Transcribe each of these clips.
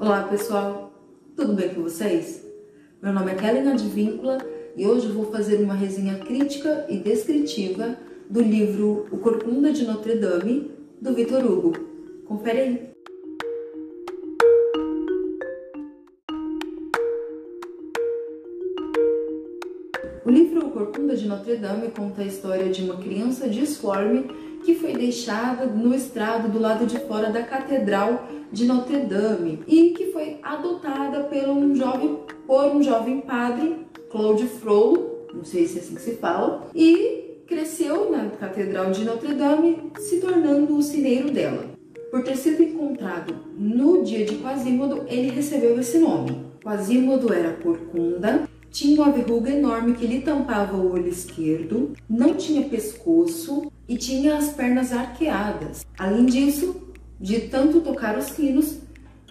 Olá pessoal, tudo bem com vocês? Meu nome é Kellen Advíncula e hoje vou fazer uma resenha crítica e descritiva do livro O Corcunda de Notre Dame, do Victor Hugo. Confere aí! O livro O Corcunda de Notre Dame conta a história de uma criança disforme que foi deixada no estrado do lado de fora da Catedral de Notre Dame e que foi adotada por um jovem, por um jovem padre, Claude Frollo, não sei se é assim que se fala, e cresceu na Catedral de Notre Dame, se tornando o cineiro dela. Por ter sido encontrado no dia de Quasimodo, ele recebeu esse nome. Quasimodo era corcunda, tinha uma verruga enorme que lhe tampava o olho esquerdo, não tinha pescoço e tinha as pernas arqueadas. Além disso, de tanto tocar os sinos,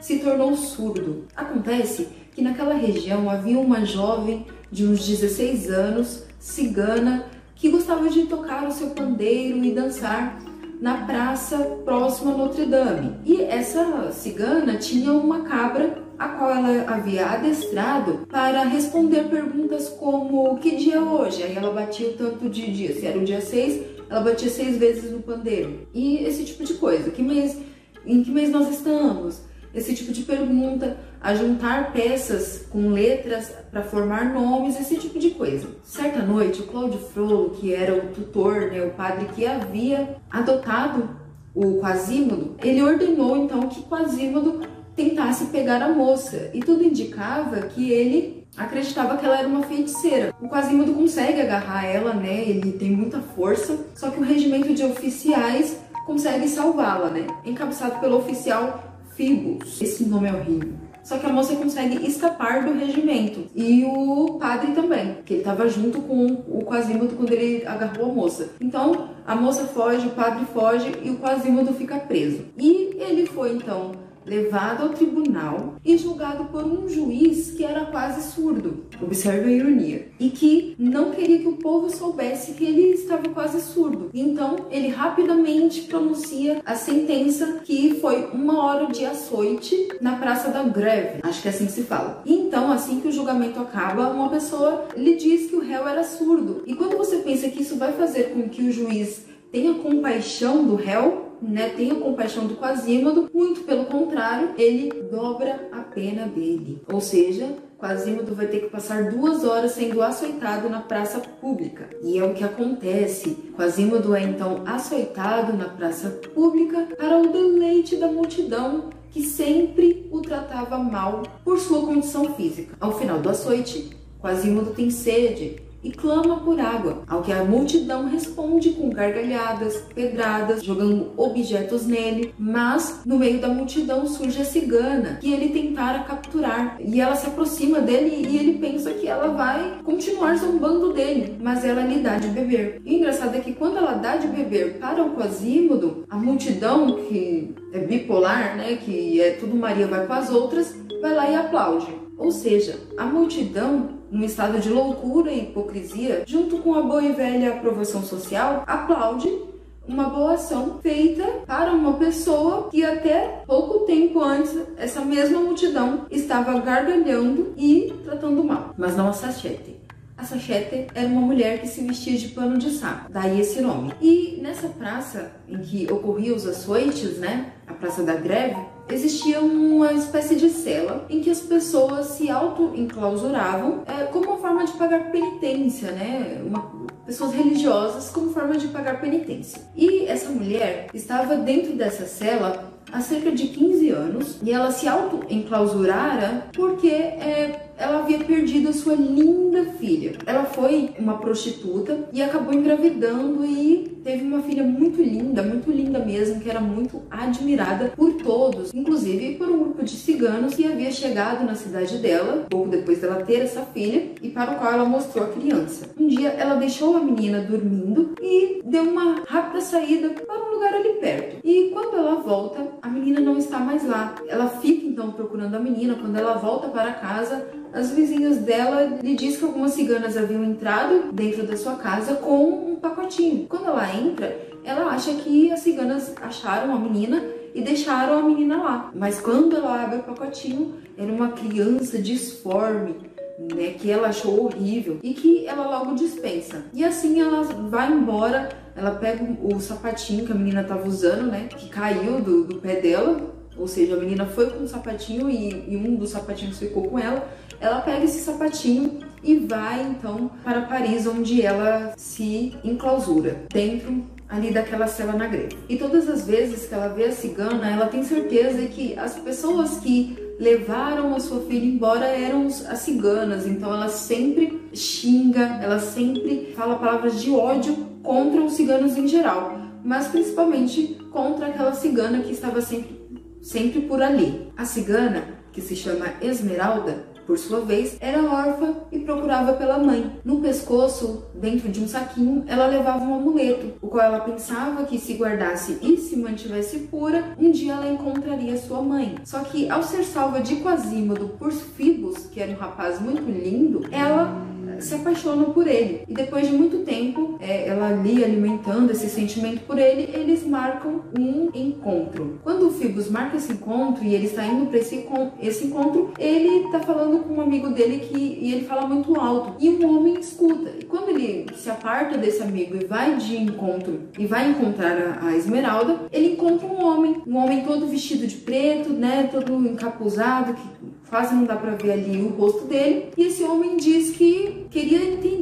se tornou surdo. Acontece que naquela região havia uma jovem de uns 16 anos, cigana, que gostava de tocar o seu pandeiro e dançar na praça próxima a Notre Dame. E essa cigana tinha uma cabra a qual ela havia adestrado para responder perguntas como que dia é hoje? Aí ela batia o tanto de dia, se era o dia 6, ela batia seis vezes no pandeiro. E esse tipo de coisa. Que mês, em que mês nós estamos? Esse tipo de pergunta, a juntar peças com letras para formar nomes, esse tipo de coisa. Certa noite, o Cláudio Frollo, que era o tutor, né, o padre que havia adotado o Quasímodo, ele ordenou então que Quasímodo tentasse pegar a moça. E tudo indicava que ele acreditava que ela era uma feiticeira. O Quasimodo consegue agarrar ela, né? Ele tem muita força, só que o regimento de oficiais consegue salvá-la, né? Encabeçado pelo oficial Phoebus. Esse nome é horrível. Só que a moça consegue escapar do regimento. E o padre também, que ele estava junto com o Quasimodo quando ele agarrou a moça. Então, a moça foge, o padre foge e o Quasimodo fica preso. E ele foi então levado ao tribunal e julgado por um juiz que era quase surdo, observe a ironia, e que não queria que o povo soubesse que ele estava quase surdo. Então ele rapidamente pronuncia a sentença que foi uma hora de açoite na Praça da Greve, acho que é assim que se fala. Então, assim que o julgamento acaba, uma pessoa lhe diz que o réu era surdo. E quando você pensa que isso vai fazer com que o juiz tenha compaixão do réu, né, tenha compaixão do Quasímodo, muito pelo contrário, ele dobra a pena dele. Ou seja, Quasímodo vai ter que passar duas horas sendo açoitado na praça pública. E é o que acontece. Quasímodo é então açoitado na praça pública para o deleite da multidão que sempre o tratava mal por sua condição física. Ao final do açoite, Quasímodo tem sede e clama por água, ao que a multidão responde com gargalhadas, pedradas, jogando objetos nele, mas no meio da multidão surge a cigana, que ele tentara capturar, e ela se aproxima dele e ele pensa que ela vai continuar zombando dele, mas ela lhe dá de beber. E o engraçado é que quando ela dá de beber para o Quasímodo, a multidão, que é bipolar, né, que é tudo Maria vai com as outras, vai lá e aplaude. Ou seja, a multidão num estado de loucura e hipocrisia, junto com a boa e velha aprovação social, aplaude uma boa ação feita para uma pessoa que até pouco tempo antes essa mesma multidão estava gargalhando e tratando mal. Mas não a Sachete. A Sachete era uma mulher que se vestia de pano de saco, daí esse nome. E nessa praça em que ocorriam os açoites, né, a Praça da Greve, existia uma espécie de cela em que as pessoas se auto-enclausuravam é, como uma forma de pagar penitência, né? Uma, pessoas religiosas como forma de pagar penitência. E essa mulher estava dentro dessa cela há cerca de 15 anos e ela se auto-enclausurara porque é, ela havia perdido a sua linda filha. Ela foi uma prostituta e acabou engravidando e teve uma filha muito linda, muito linda mesmo, que era muito admirada por todos, inclusive por um grupo de ciganos que havia chegado na cidade dela, pouco depois dela ter essa filha, e para o qual ela mostrou a criança. Um dia ela deixou a menina dormindo e deu uma rápida saída para lugar ali perto. E quando ela volta, a menina não está mais lá. Ela fica então procurando a menina. Quando ela volta para casa, as vizinhas dela lhe diz que algumas ciganas haviam entrado dentro da sua casa com um pacotinho. Quando ela entra, ela acha que as ciganas acharam a menina e deixaram a menina lá. Mas quando ela abre o pacotinho, era uma criança disforme, né, que ela achou horrível e que ela logo dispensa. E assim ela vai embora, ela pega o sapatinho que a menina estava usando, né, que caiu do, do, pé dela, ou seja, a menina foi com o sapatinho e, e um dos sapatinhos ficou com ela. Ela pega esse sapatinho e vai então para Paris, onde ela se enclausura dentro ali daquela cela na greve. E todas as vezes que ela vê a cigana, ela tem certeza que as pessoas que levaram a sua filha embora eram as ciganas, então ela sempre xinga, ela sempre fala palavras de ódio contra os ciganos em geral, mas principalmente contra aquela cigana que estava sempre, sempre por ali. A cigana, que se chama Esmeralda, por sua vez, era órfã e procurava pela mãe. No pescoço, dentro de um saquinho, ela levava um amuleto, o qual ela pensava que se guardasse e se mantivesse pura, um dia ela encontraria sua mãe. Só que ao ser salva de Quasímodo por Fibos, que era um rapaz muito lindo, ela se apaixona por ele. E depois de muito tempo, é, ela ali alimentando esse sentimento por ele, eles marcam um encontro. Quando o Phoebus marca esse encontro e ele está indo para esse, esse encontro, ele está falando com um amigo dele que e ele fala muito alto. E o homem escuta. E quando ele se aparta desse amigo e vai de encontro e vai encontrar a, a Esmeralda, ele encontra um homem, um homem todo vestido de preto, né, todo encapuzado, que quase não dá para ver ali o rosto dele. E esse homem diz que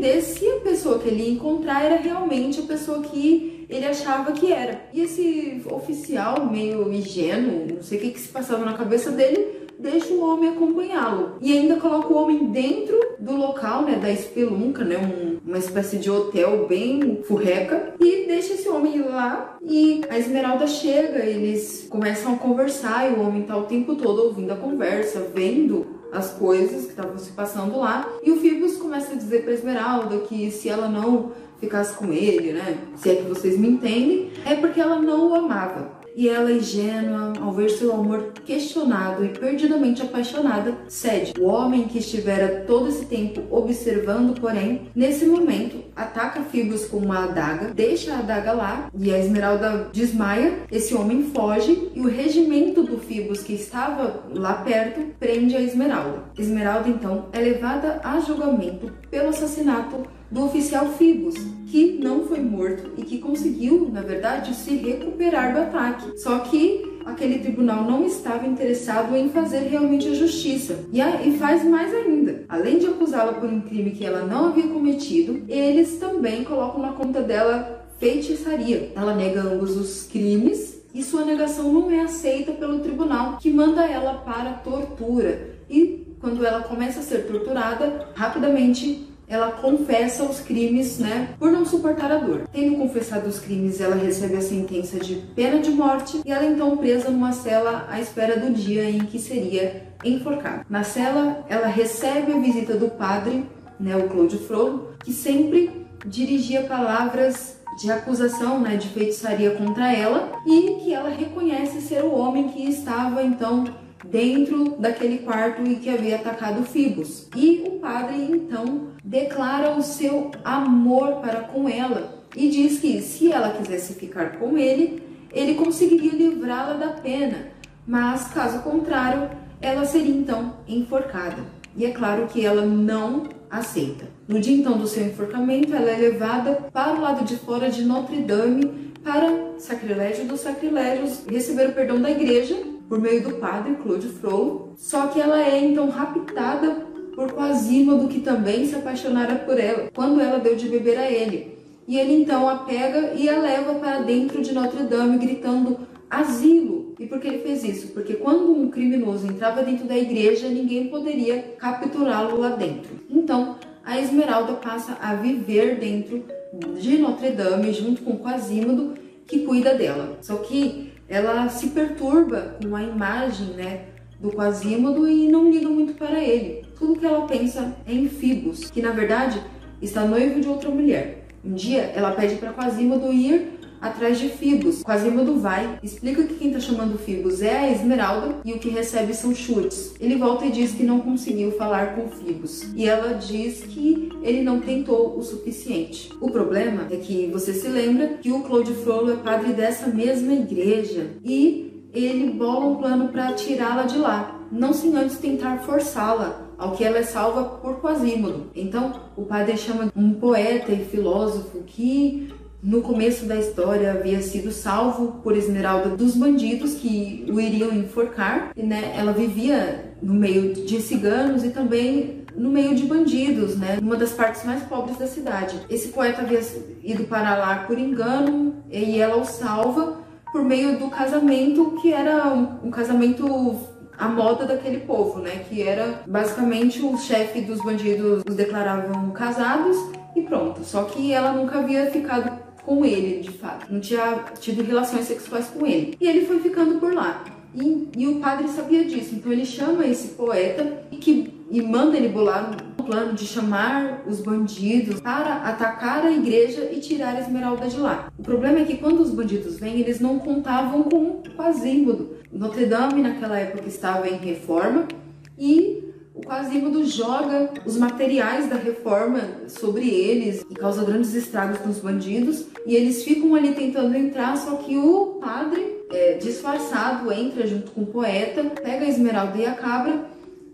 entender se a pessoa que ele encontrar era realmente a pessoa que ele achava que era. E esse oficial, meio ingênuo, não sei o que, que se passava na cabeça dele, deixa o homem acompanhá-lo. E ainda coloca o homem dentro do local, né, da espelunca, né, um, uma espécie de hotel bem furreca, e deixa esse homem lá. E a Esmeralda chega, eles começam a conversar, e o homem tá o tempo todo ouvindo a conversa, vendo as coisas que estavam se passando lá. E o Phoebus começa a dizer pra Esmeralda que se ela não ficasse com ele, né? Se é que vocês me entendem, é porque ela não o amava e ela, ingênua, ao ver seu amor questionado e perdidamente apaixonada, cede. O homem que estivera todo esse tempo observando, porém, nesse momento, ataca Fibos com uma adaga, deixa a adaga lá e a Esmeralda desmaia. Esse homem foge e o regimento do Fibos que estava lá perto prende a Esmeralda. Esmeralda então é levada a julgamento pelo assassinato do oficial Fibos, que não foi morto e que conseguiu, na verdade, se recuperar do ataque. Só que aquele tribunal não estava interessado em fazer realmente a justiça. E, a, e faz mais ainda. Além de acusá-la por um crime que ela não havia cometido, eles também colocam na conta dela feitiçaria. Ela nega ambos os crimes e sua negação não é aceita pelo tribunal, que manda ela para tortura. E quando ela começa a ser torturada, rapidamente ela confessa os crimes, né, por não suportar a dor. Tendo confessado os crimes, ela recebe a sentença de pena de morte e ela é então presa numa cela à espera do dia em que seria enforcada. Na cela, ela recebe a visita do padre, né, o Claude Frodo, que sempre dirigia palavras de acusação, né, de feitiçaria contra ela e que ela reconhece ser o homem que estava então dentro daquele quarto e que havia atacado Fibos. E o padre então declara o seu amor para com ela e diz que se ela quisesse ficar com ele, ele conseguiria livrá-la da pena, mas caso contrário, ela seria então enforcada. E é claro que ela não aceita. No dia então do seu enforcamento, ela é levada para o lado de fora de Notre Dame para sacrilégio dos sacrilégios, receber o perdão da igreja por meio do padre Claude Frollo, só que ela é então raptada por Quasímodo, que também se apaixonara por ela, quando ela deu de beber a ele. E ele então a pega e a leva para dentro de Notre Dame, gritando asilo. E por que ele fez isso? Porque quando um criminoso entrava dentro da igreja, ninguém poderia capturá-lo lá dentro. Então, a Esmeralda passa a viver dentro de Notre Dame, junto com Quasímodo, que cuida dela. Só que ela se perturba com a imagem né, do Quasímodo e não liga muito para ele. Tudo que ela pensa é em Fibos, que na verdade está noivo de outra mulher. Um dia ela pede para Quasímodo ir atrás de Fibos. Quasimodo vai, explica que quem tá chamando Fibos é a Esmeralda e o que recebe são chutes. Ele volta e diz que não conseguiu falar com Fibos. E ela diz que ele não tentou o suficiente. O problema é que você se lembra que o Claude Frollo é padre dessa mesma igreja e ele bola um plano para tirá-la de lá, não sem antes tentar forçá-la ao que ela é salva por Quasímodo. Então, o padre chama um poeta e filósofo que no começo da história havia sido salvo por Esmeralda dos bandidos que o iriam enforcar, e, né, ela vivia no meio de ciganos e também no meio de bandidos, né, numa das partes mais pobres da cidade. Esse poeta havia ido para lá por engano e ela o salva por meio do casamento que era um, casamento à moda daquele povo, né, que era basicamente o chefe dos bandidos os declaravam casados e pronto. Só que ela nunca havia ficado com ele, de fato. Não tinha tido relações sexuais com ele. E ele foi ficando por lá. E, e o padre sabia disso, então ele chama esse poeta e, que, e manda ele bolar um plano de chamar os bandidos para atacar a igreja e tirar a Esmeralda de lá. O problema é que quando os bandidos vêm, eles não contavam com o Quasímodo. Notre Dame naquela época estava em reforma e o Quasimodo joga os materiais da reforma sobre eles e causa grandes estragos nos bandidos. E eles ficam ali tentando entrar, só que o padre, é, disfarçado, entra junto com o poeta, pega a esmeralda e a cabra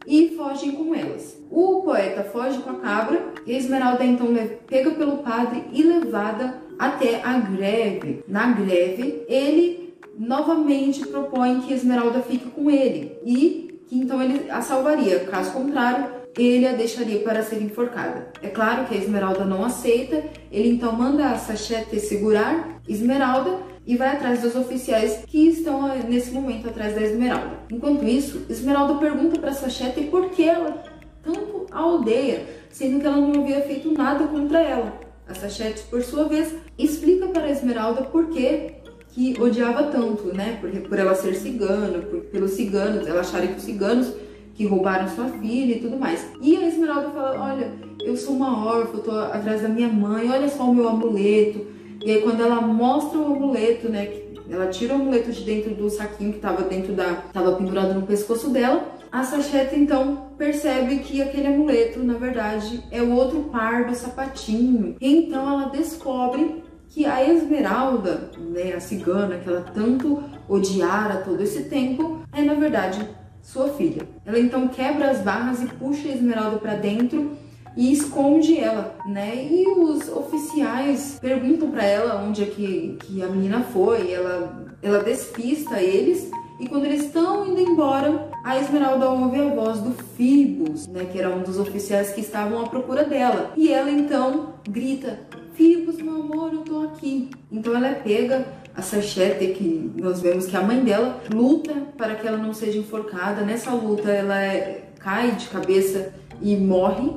e fogem com elas. O poeta foge com a cabra e a esmeralda é então pega pelo padre e levada até a greve. Na greve, ele novamente propõe que a esmeralda fique com ele e que então ele a salvaria. Caso contrário, ele a deixaria para ser enforcada. É claro que a Esmeralda não aceita, ele então manda a Sachete segurar Esmeralda e vai atrás dos oficiais que estão eh, nesse momento atrás da Esmeralda. Enquanto isso, Esmeralda pergunta para Sachete por que ela tanto a aldeia, sendo que ela não havia feito nada contra ela. A Sachete, por sua vez, explica para a Esmeralda por que que odiava tanto, né? Por, por ela ser cigana, por, pelos ciganos, ela acharem que os ciganos que roubaram sua filha e tudo mais. E a Esmeralda fala: Olha, eu sou uma órfã, eu tô atrás da minha mãe, olha só o meu amuleto. E aí, quando ela mostra o amuleto, né? Ela tira o amuleto de dentro do saquinho que estava dentro da. estava pendurado no pescoço dela. A Sacheta então percebe que aquele amuleto, na verdade, é o outro par do sapatinho. Então ela descobre que a Esmeralda, né, a cigana que ela tanto odiara todo esse tempo, é na verdade sua filha. Ela então quebra as barras e puxa a Esmeralda para dentro e esconde ela, né? E os oficiais perguntam para ela onde é que, que a menina foi, ela, ela despista eles e quando eles estão indo embora, a Esmeralda ouve a voz do Fibos, né, que era um dos oficiais que estavam à procura dela. E ela então grita: Fibos, meu amor, eu tô aqui. Então ela é pega, a Sachete, que nós vemos que a mãe dela luta para que ela não seja enforcada. Nessa luta ela é, cai de cabeça e morre.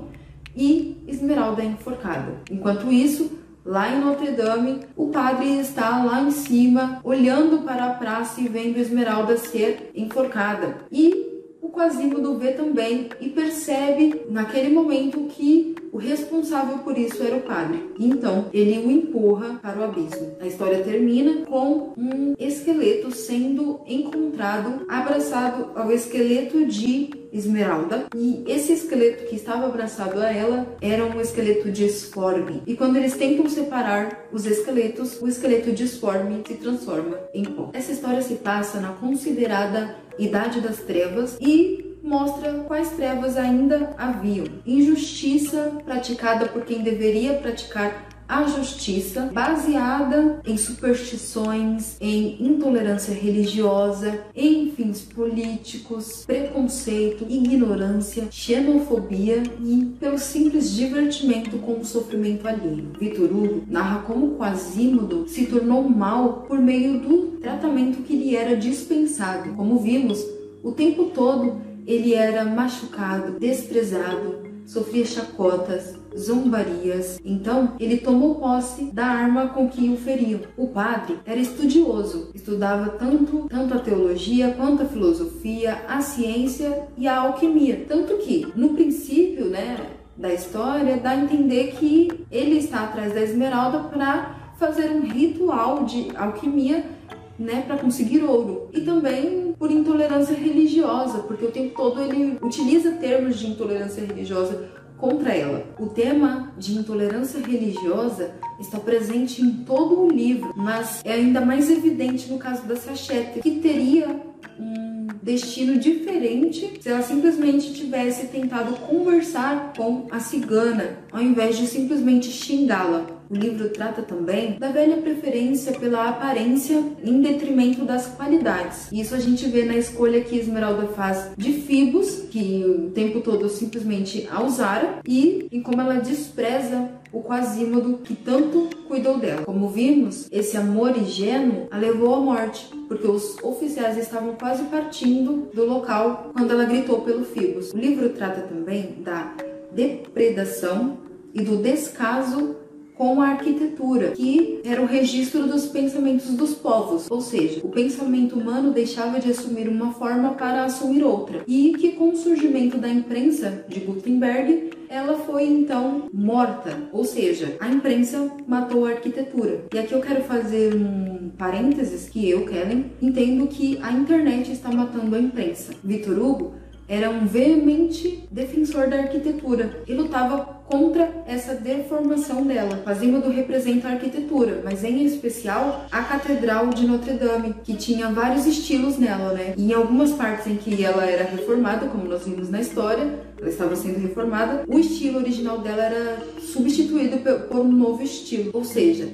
E Esmeralda é enforcada. Enquanto isso, lá em Notre Dame, o padre está lá em cima, olhando para a praça e vendo Esmeralda ser enforcada. E o Quasimodo vê também e percebe naquele momento que o responsável por isso era o padre. Então, ele o empurra para o abismo. A história termina com um esqueleto sendo encontrado abraçado ao esqueleto de Esmeralda. E esse esqueleto que estava abraçado a ela era um esqueleto disforme. E quando eles tentam separar os esqueletos, o esqueleto disforme se transforma em pó. Essa história se passa na considerada Idade das Trevas e mostra quais trevas ainda haviam. Injustiça praticada por quem deveria praticar a justiça, baseada em superstições, em intolerância religiosa, em fins políticos, preconceito, ignorância, xenofobia e pelo simples divertimento com o sofrimento alheio. Vitor Hugo narra como Quasímodo se tornou mal por meio do tratamento que lhe era dispensado. Como vimos, o tempo todo ele era machucado, desprezado, sofria chacotas, zombarias. Então, ele tomou posse da arma com que o feriam. O padre era estudioso, estudava tanto, tanto a teologia quanto a filosofia, a ciência e a alquimia. Tanto que, no princípio, né, da história, dá a entender que ele está atrás da esmeralda para fazer um ritual de alquimia né, para conseguir ouro. E também por intolerância religiosa, porque o tempo todo ele utiliza termos de intolerância religiosa contra ela. O tema de intolerância religiosa está presente em todo o livro, mas é ainda mais evidente no caso da Sachete, que teria um destino diferente se ela simplesmente tivesse tentado conversar com a cigana, ao invés de simplesmente xingá-la. O livro trata também da velha preferência pela aparência em detrimento das qualidades. Isso a gente vê na escolha que Esmeralda faz de Fibos, que o tempo todo simplesmente a usara, e em como ela despreza o Quasímodo que tanto cuidou dela. Como vimos, esse amor ingênuo a levou à morte, porque os oficiais estavam quase partindo do local quando ela gritou pelo Fibos. O livro trata também da depredação e do descaso com a arquitetura, que era o registro dos pensamentos dos povos, ou seja, o pensamento humano deixava de assumir uma forma para assumir outra, e que com o surgimento da imprensa de Gutenberg, ela foi então morta, ou seja, a imprensa matou a arquitetura. E aqui eu quero fazer um parênteses que eu, Kellen, entendo que a internet está matando a imprensa. Vitor Hugo era um veemente defensor da arquitetura e lutava contra essa deformação dela. Quasimodo representa a arquitetura, mas em especial a Catedral de Notre Dame, que tinha vários estilos nela, né? E em algumas partes em que ela era reformada, como nós vimos na história, ela estava sendo reformada, o estilo original dela era substituído por um novo estilo, ou seja,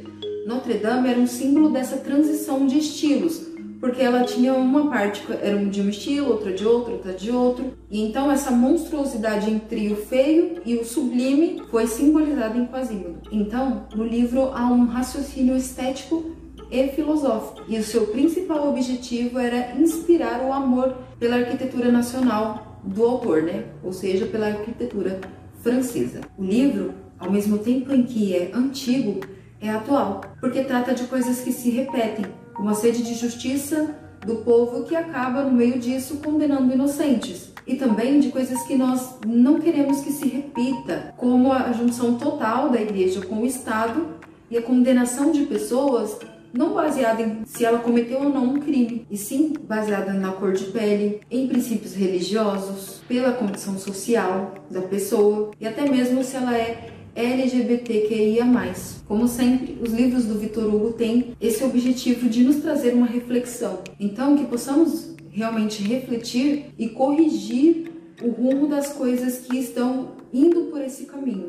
Notre Dame era um símbolo dessa transição de estilos, porque ela tinha uma parte era de um estilo, outra de outro, outra de outro. E então essa monstruosidade entre o feio e o sublime foi simbolizada em Quasimodo. Então, no livro há um raciocínio estético e filosófico, e o seu principal objetivo era inspirar o amor pela arquitetura nacional do autor, né? Ou seja, pela arquitetura francesa. O livro, ao mesmo tempo em que é antigo, é atual, porque trata de coisas que se repetem uma sede de justiça do povo que acaba, no meio disso, condenando inocentes. E também de coisas que nós não queremos que se repita, como a junção total da igreja com o Estado e a condenação de pessoas não baseada em se ela cometeu ou não um crime, e sim baseada na cor de pele, em princípios religiosos, pela condição social da pessoa e até mesmo se ela é LGBTQIA+. Como sempre, os livros do Vitor Hugo têm esse objetivo de nos trazer uma reflexão. Então, que possamos realmente refletir e corrigir o rumo das coisas que estão indo por esse caminho.